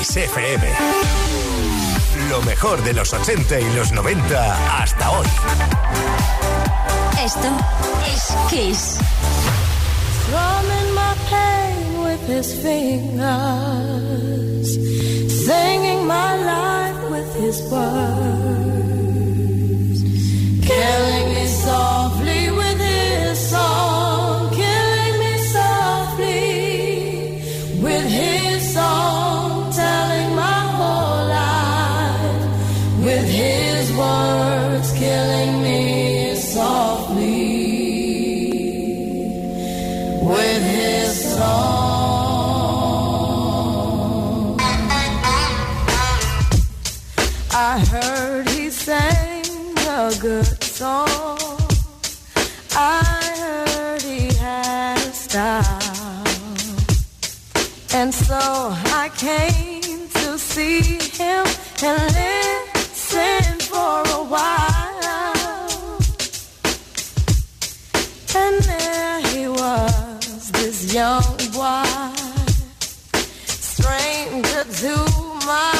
Kiss FM. Lo mejor de los 80 y los 90 hasta hoy. Esto es Kiss. Strumming my pain with his fingers. Singing my life with his words. I heard he had style. And so I came to see him and listen for a while. And there he was, this young boy Stranger to my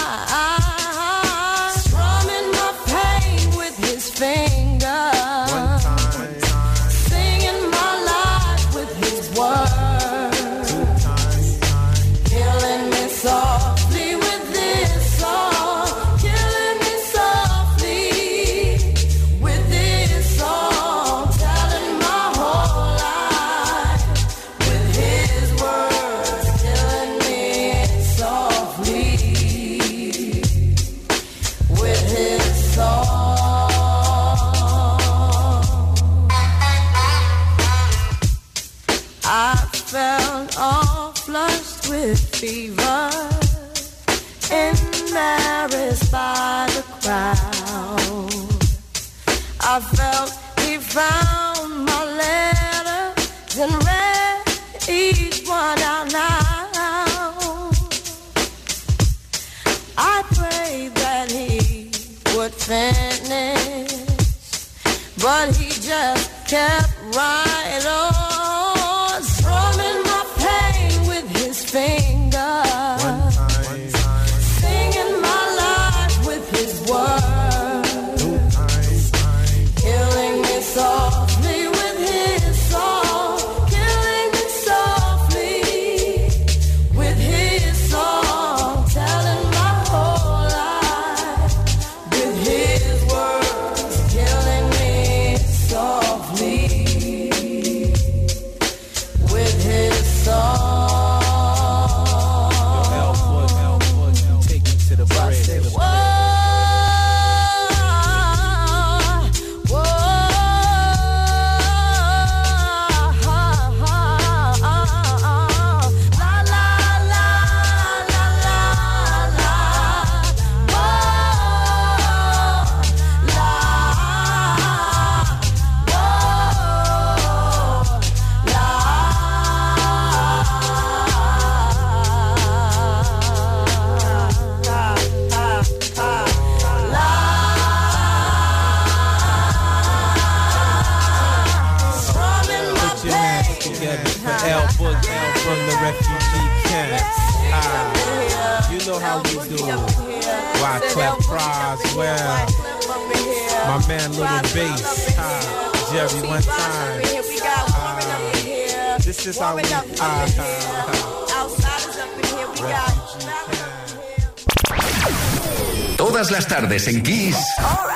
tardes.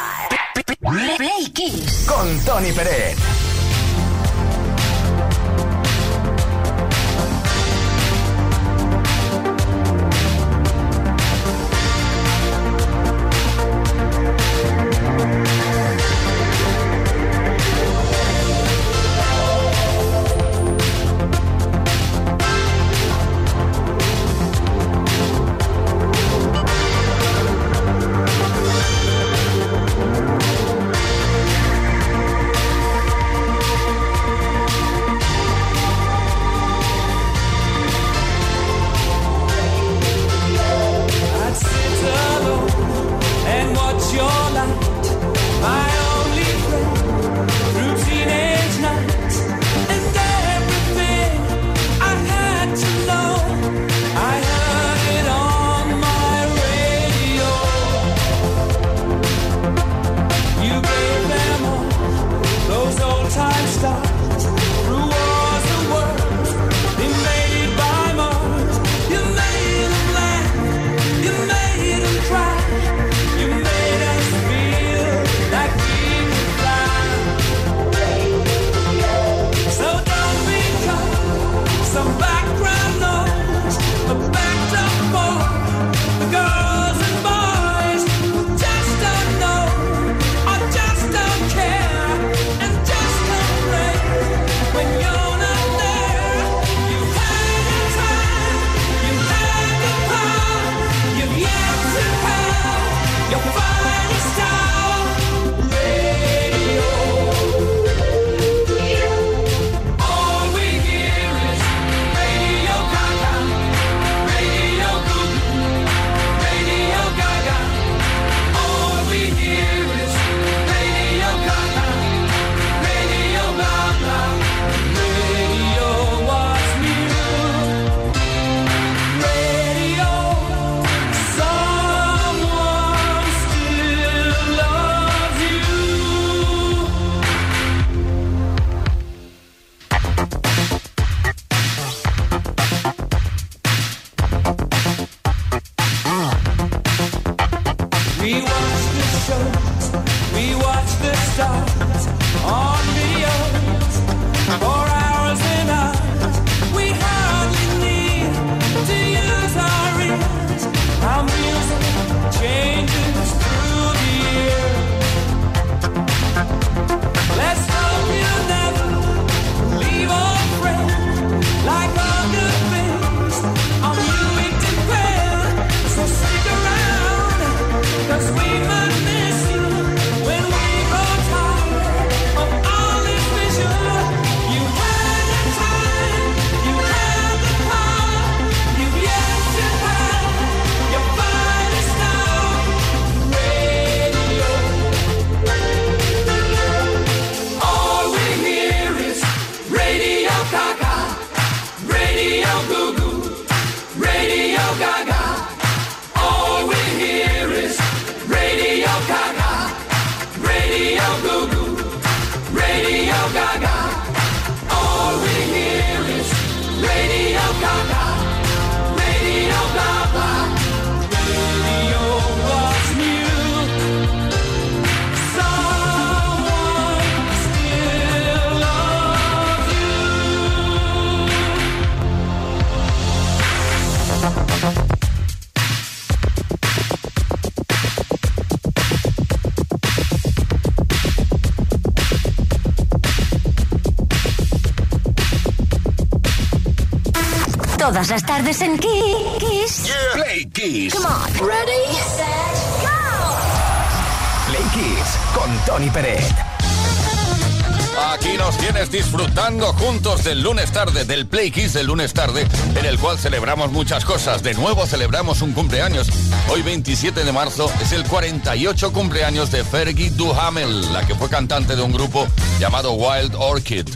Todas las tardes en Kiss. Play Kiss. Come on. Ready, set, go. Play Kiss con Tony Peret. Aquí nos tienes disfrutando juntos del lunes tarde, del Play Kiss del lunes tarde, en el cual celebramos muchas cosas. De nuevo celebramos un cumpleaños. Hoy 27 de marzo es el 48 cumpleaños de Fergie Duhamel, la que fue cantante de un grupo llamado Wild Orchid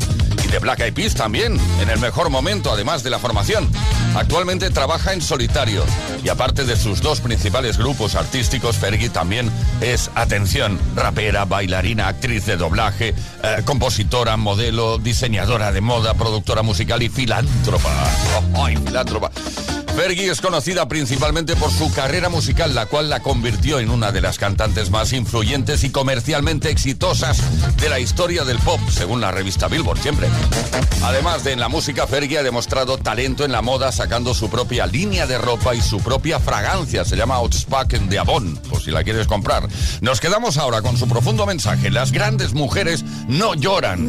de Black Eyed Peas también, en el mejor momento además de la formación. Actualmente trabaja en solitario y aparte de sus dos principales grupos artísticos, Fergie también es, atención, rapera, bailarina, actriz de doblaje, eh, compositora, modelo, diseñadora de moda, productora musical y filántropa. ¡Ay, filántropa! Fergie es conocida principalmente por su carrera musical, la cual la convirtió en una de las cantantes más influyentes y comercialmente exitosas de la historia del pop, según la revista Billboard siempre. Además de en la música, Fergie ha demostrado talento en la moda sacando su propia línea de ropa y su propia fragancia. Se llama Outspoken de Avon, por si la quieres comprar. Nos quedamos ahora con su profundo mensaje. Las grandes mujeres no lloran.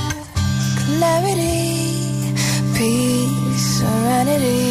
clarity, peace, serenity.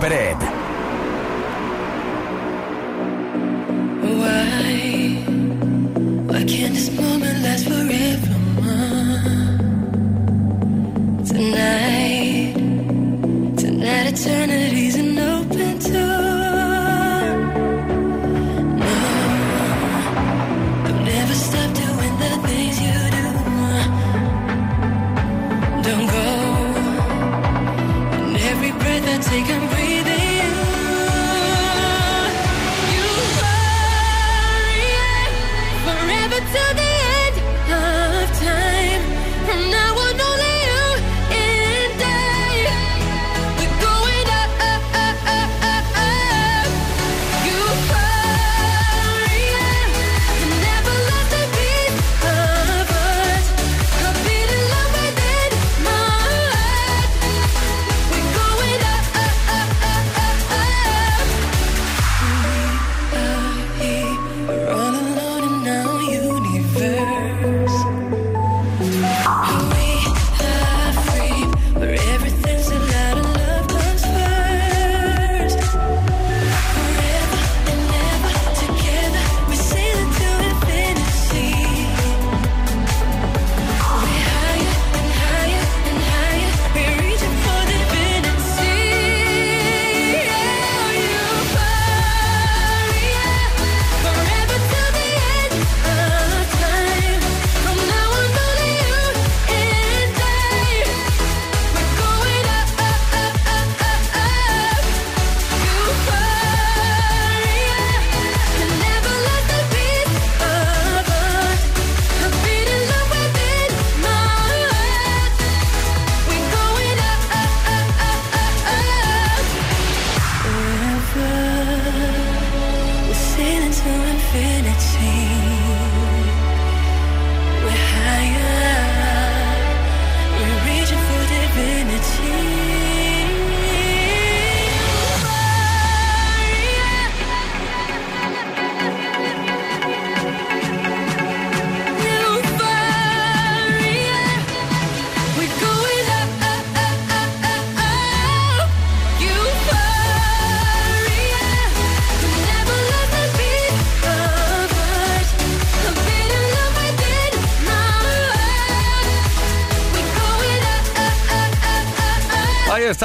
Con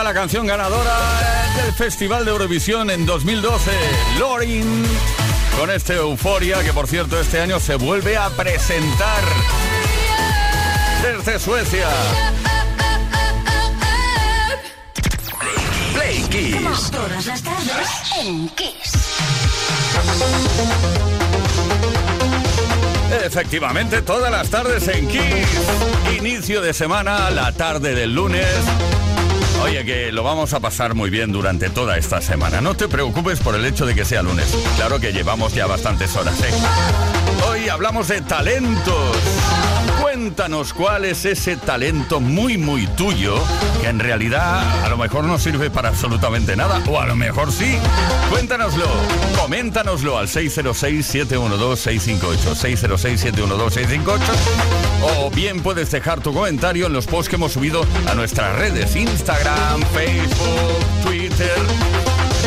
la canción ganadora del Festival de Eurovisión en 2012, Lorin, con este Euforia, que por cierto este año se vuelve a presentar desde Suecia. Play Kiss. Todas las tardes en Kiss. Efectivamente, todas las tardes en Kiss. Inicio de semana, la tarde del lunes. Oye, que lo vamos a pasar muy bien durante toda esta semana. No te preocupes por el hecho de que sea lunes. Claro que llevamos ya bastantes horas, ¿eh? Hoy hablamos de talentos. Cuéntanos cuál es ese talento muy, muy tuyo que en realidad a lo mejor no sirve para absolutamente nada, o a lo mejor sí. Cuéntanoslo, coméntanoslo al 606-712-658, 606-712-658, o bien puedes dejar tu comentario en los posts que hemos subido a nuestras redes, Instagram, Facebook, Twitter.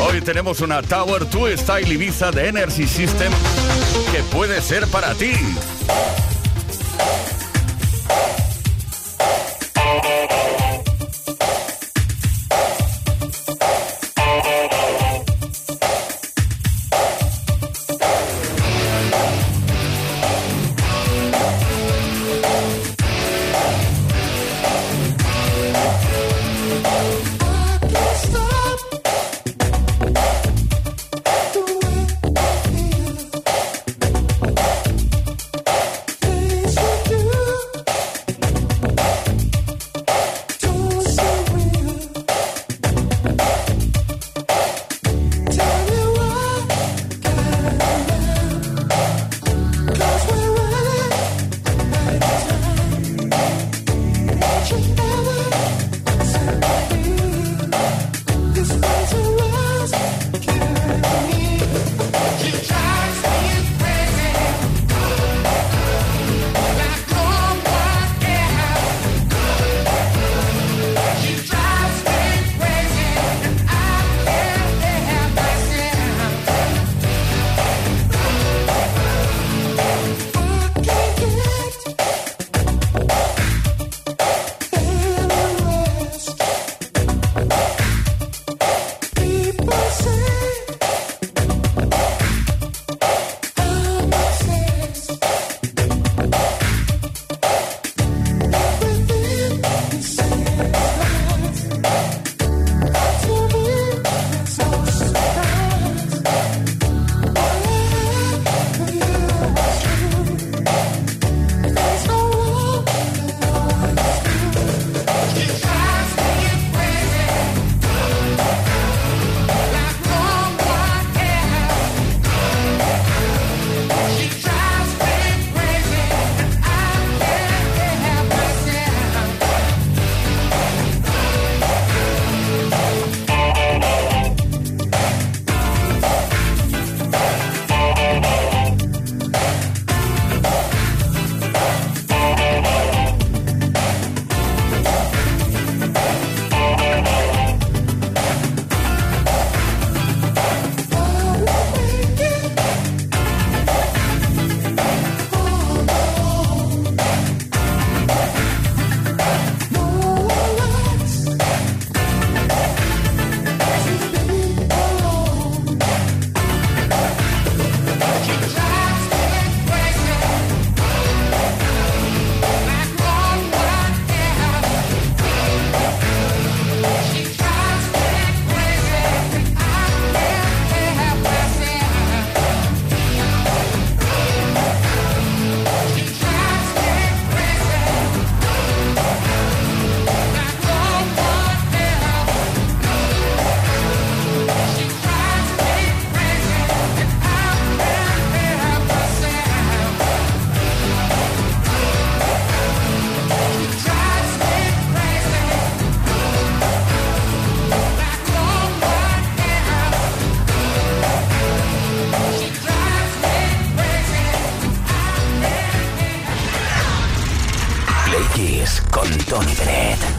Hoy tenemos una Tower 2 Style Ibiza de Energy System que puede ser para ti. Tony Pérez.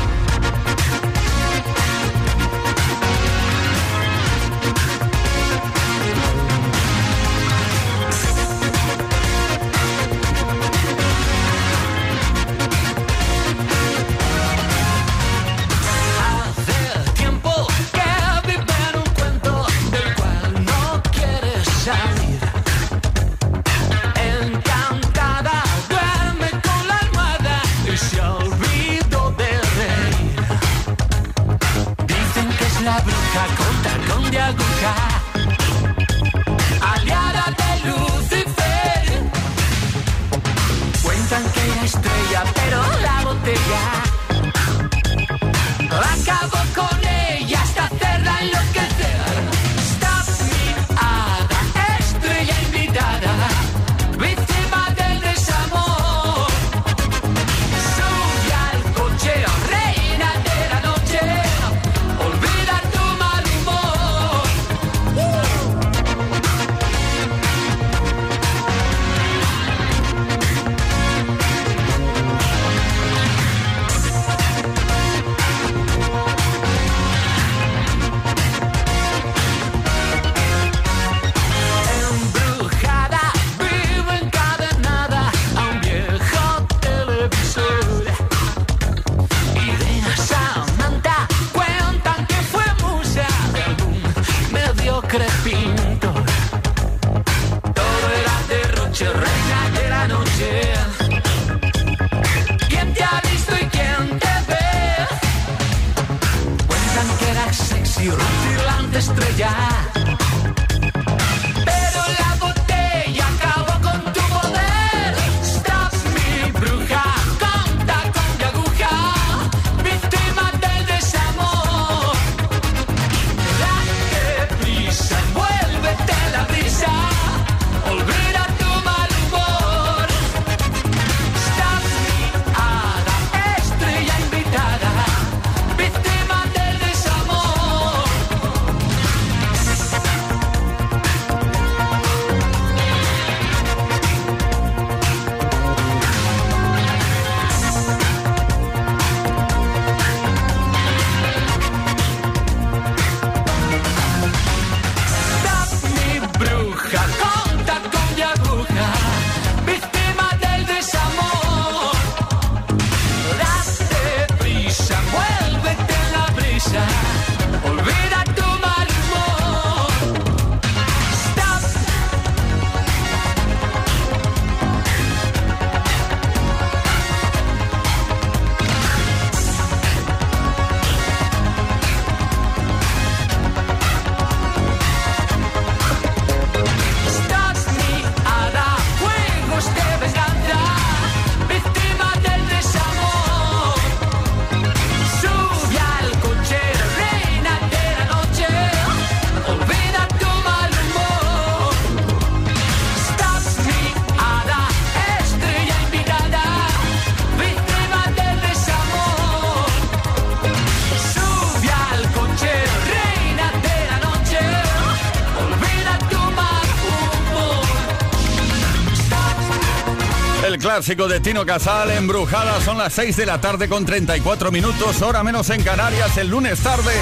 Clásico de Tino Casal, Embrujada, son las 6 de la tarde con 34 minutos, hora menos en Canarias, el lunes tarde.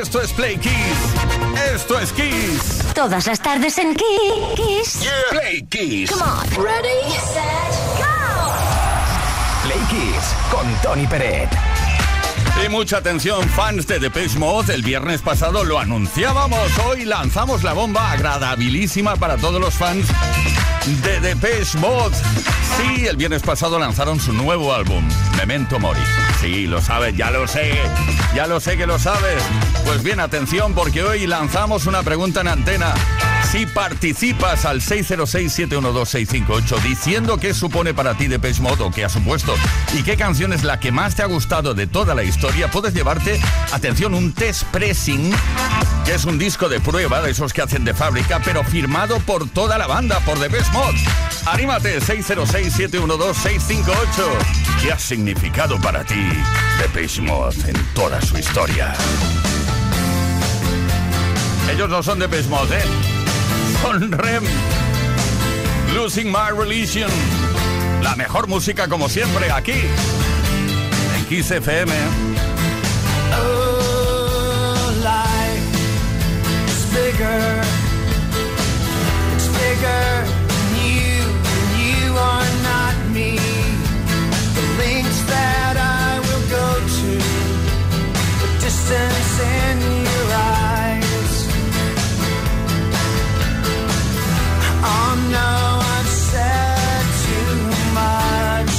Esto es Play Kiss. Esto es Kiss. Todas las tardes en Ki- Kiss. Play Kiss. Come on. Ready, set, go. Play Kiss con Tony Peret. Y mucha atención, fans de Depeche Mode, el viernes pasado lo anunciábamos, hoy lanzamos la bomba agradabilísima para todos los fans de Depeche Mode. Sí, el viernes pasado lanzaron su nuevo álbum, Memento Mori. Sí, lo sabes, ya lo sé, ya lo sé que lo sabes. Pues bien, atención, porque hoy lanzamos una pregunta en antena. Si participas al 606-712-658 diciendo qué supone para ti Depeche Mode o qué ha supuesto y qué canción es la que más te ha gustado de toda la historia, puedes llevarte, atención, un test pressing, que es un disco de prueba de esos que hacen de fábrica, pero firmado por toda la banda, por Depeche Mode. Anímate, 606-712-658. ¿Qué ha significado para ti Depeche Mode en toda su historia? Ellos no son Depeche Mode, ¿eh? Son Rem. Losing My Religion. La mejor música como siempre aquí. En Kiss innocence in your eyes. Oh no, I've said too much.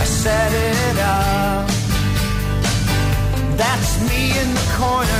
I set it up. That's me in the corner.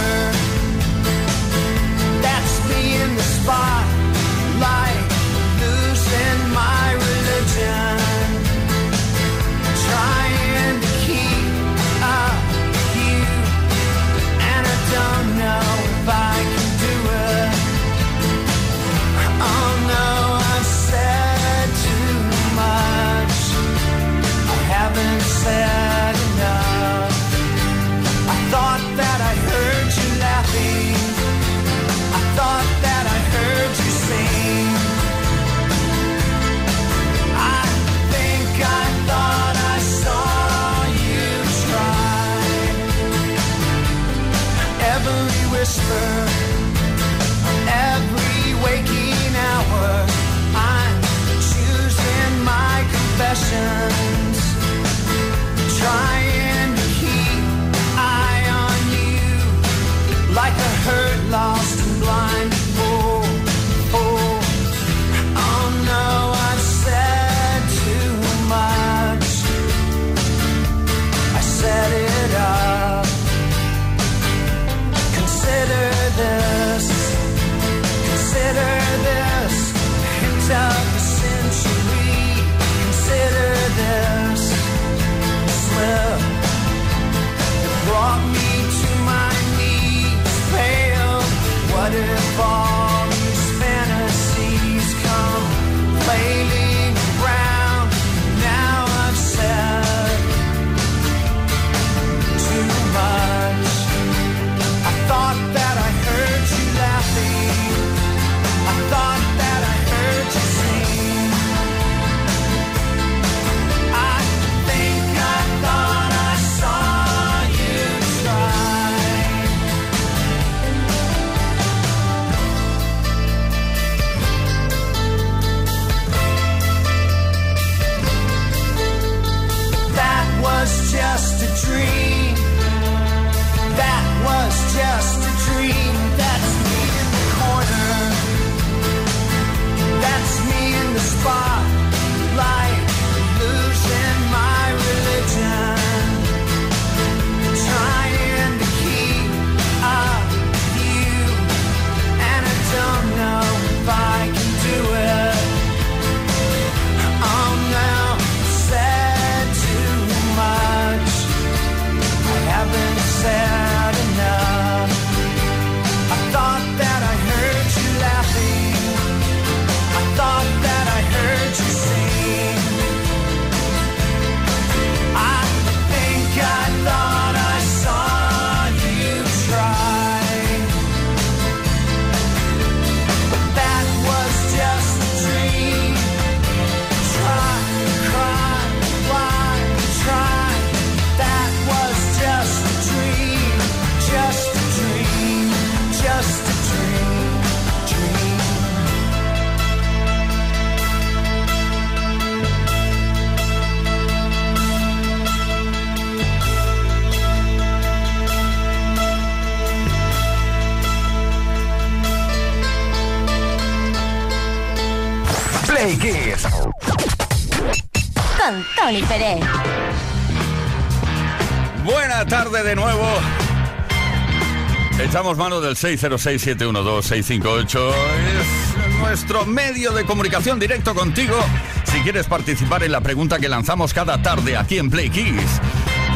Echamos mano del 606-712-658. Es nuestro medio de comunicación directo contigo. Si quieres participar en la pregunta que lanzamos cada tarde aquí en Play Kiss.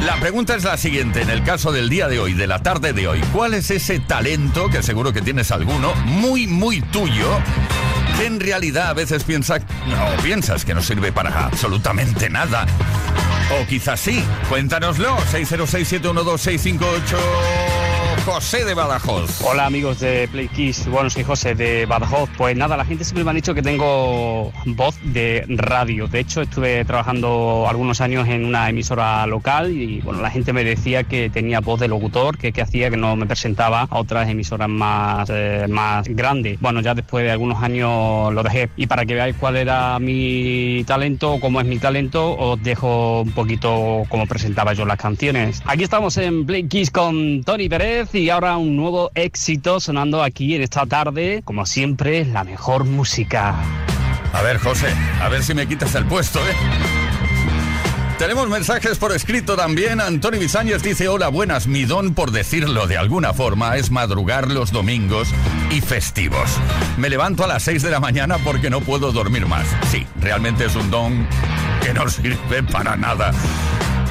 La pregunta es la siguiente, en el caso del día de hoy, de la tarde de hoy, ¿cuál es ese talento, que seguro que tienes alguno, muy, muy tuyo, que en realidad a veces piensa, no, piensas que no sirve para absolutamente nada? O quizás sí, cuéntanoslo, 606-712-658, José de Badajoz. Hola amigos de Play Kiss, bueno soy José de Badajoz. Pues nada, la gente siempre me ha dicho que tengo voz de radio. De hecho estuve trabajando algunos años en una emisora local y bueno, la gente me decía que tenía voz de locutor, que, hacía que no me presentaba a otras emisoras más, eh, más grandes. Bueno, ya después de algunos años lo dejé. Y para que veáis cuál era mi talento, cómo es mi talento, os dejo un poquito cómo presentaba yo las canciones. Aquí estamos en Play Kiss con Tony Pérez y ahora un nuevo éxito sonando aquí en esta tarde. Como siempre, la mejor música. A ver, José, a ver si me quitas el puesto, ¿eh? Tenemos mensajes por escrito también. Antonio Bizáñez dice, hola, buenas. Mi don, por decirlo de alguna forma, es madrugar los domingos y festivos. Me levanto a las 6 de la mañana porque no puedo dormir más. Sí, realmente es un don que no sirve para nada.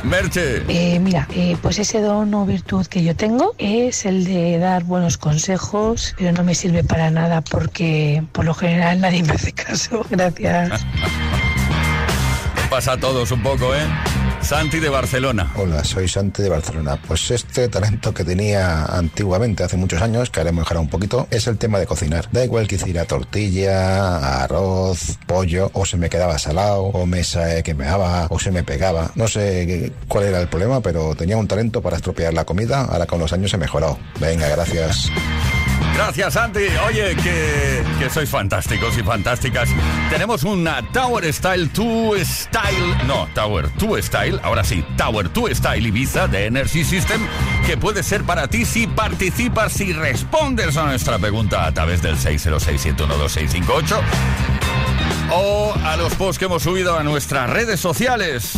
Merche. Eh, mira, eh, pues ese don o virtud que yo tengo es el de dar buenos consejos, pero no me sirve para nada porque por lo general nadie me hace caso. Gracias. Pasa a todos un poco, ¿eh? Santi de Barcelona. Hola, soy Santi de Barcelona. Pues este talento que tenía antiguamente, hace muchos años, que ahora he mejorado un poquito, es el tema de cocinar. Da igual que hiciera tortilla, arroz, pollo, o se me quedaba salado, o me sa- quemaba, o se me pegaba. No sé qué- cuál era el problema, pero tenía un talento para estropear la comida. Ahora con los años he mejorado. Venga, gracias. Gracias, Santi. Oye, que, que sois fantásticos y fantásticas. Tenemos una Tower Style 2 Style. No, Tower 2 Style. Ahora sí, Tower 2 Style Ibiza de Energy System. Que puede ser para ti si participas, si respondes a nuestra pregunta a través del 606-712-658 o a los posts que hemos subido a nuestras redes sociales.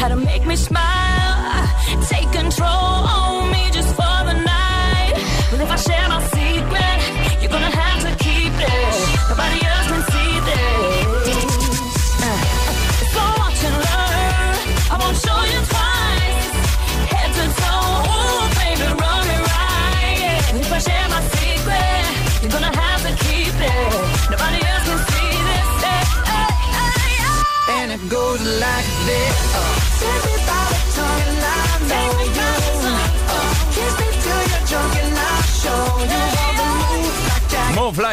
how to make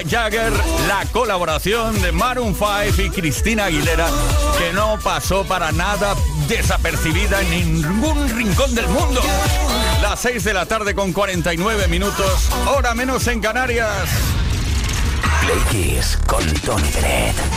Jagger, la colaboración de Maroon 5 y Cristina Aguilera, que no pasó para nada desapercibida en ningún rincón del mundo. Las 6 de la tarde con 49 minutos, hora menos en Canarias. Play Kiss con Tony Dredd.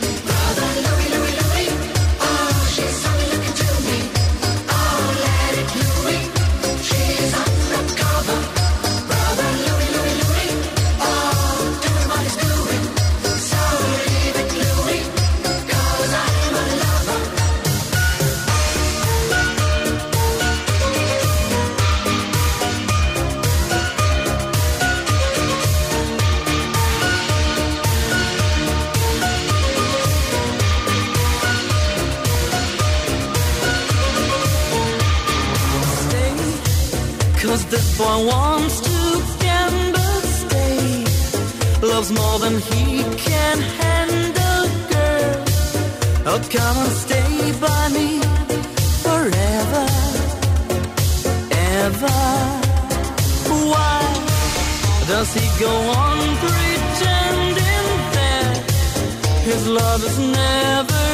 Does he go on pretending that his love is never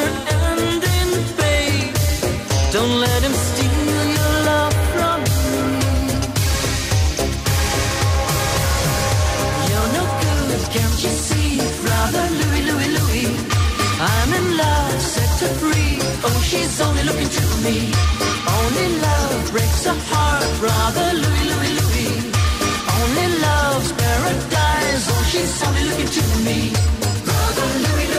ending, babe? Don't let him steal your love from me. You're no good, can't you see, brother Louis, Louis, Louis? I'm in love, set her free. Oh, she's only looking to me. Only love breaks a heart, brother Louis. Only love's paradise. Oh, she's only looking to me. Brother Louis,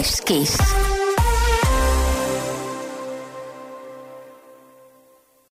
Esto es Kiss.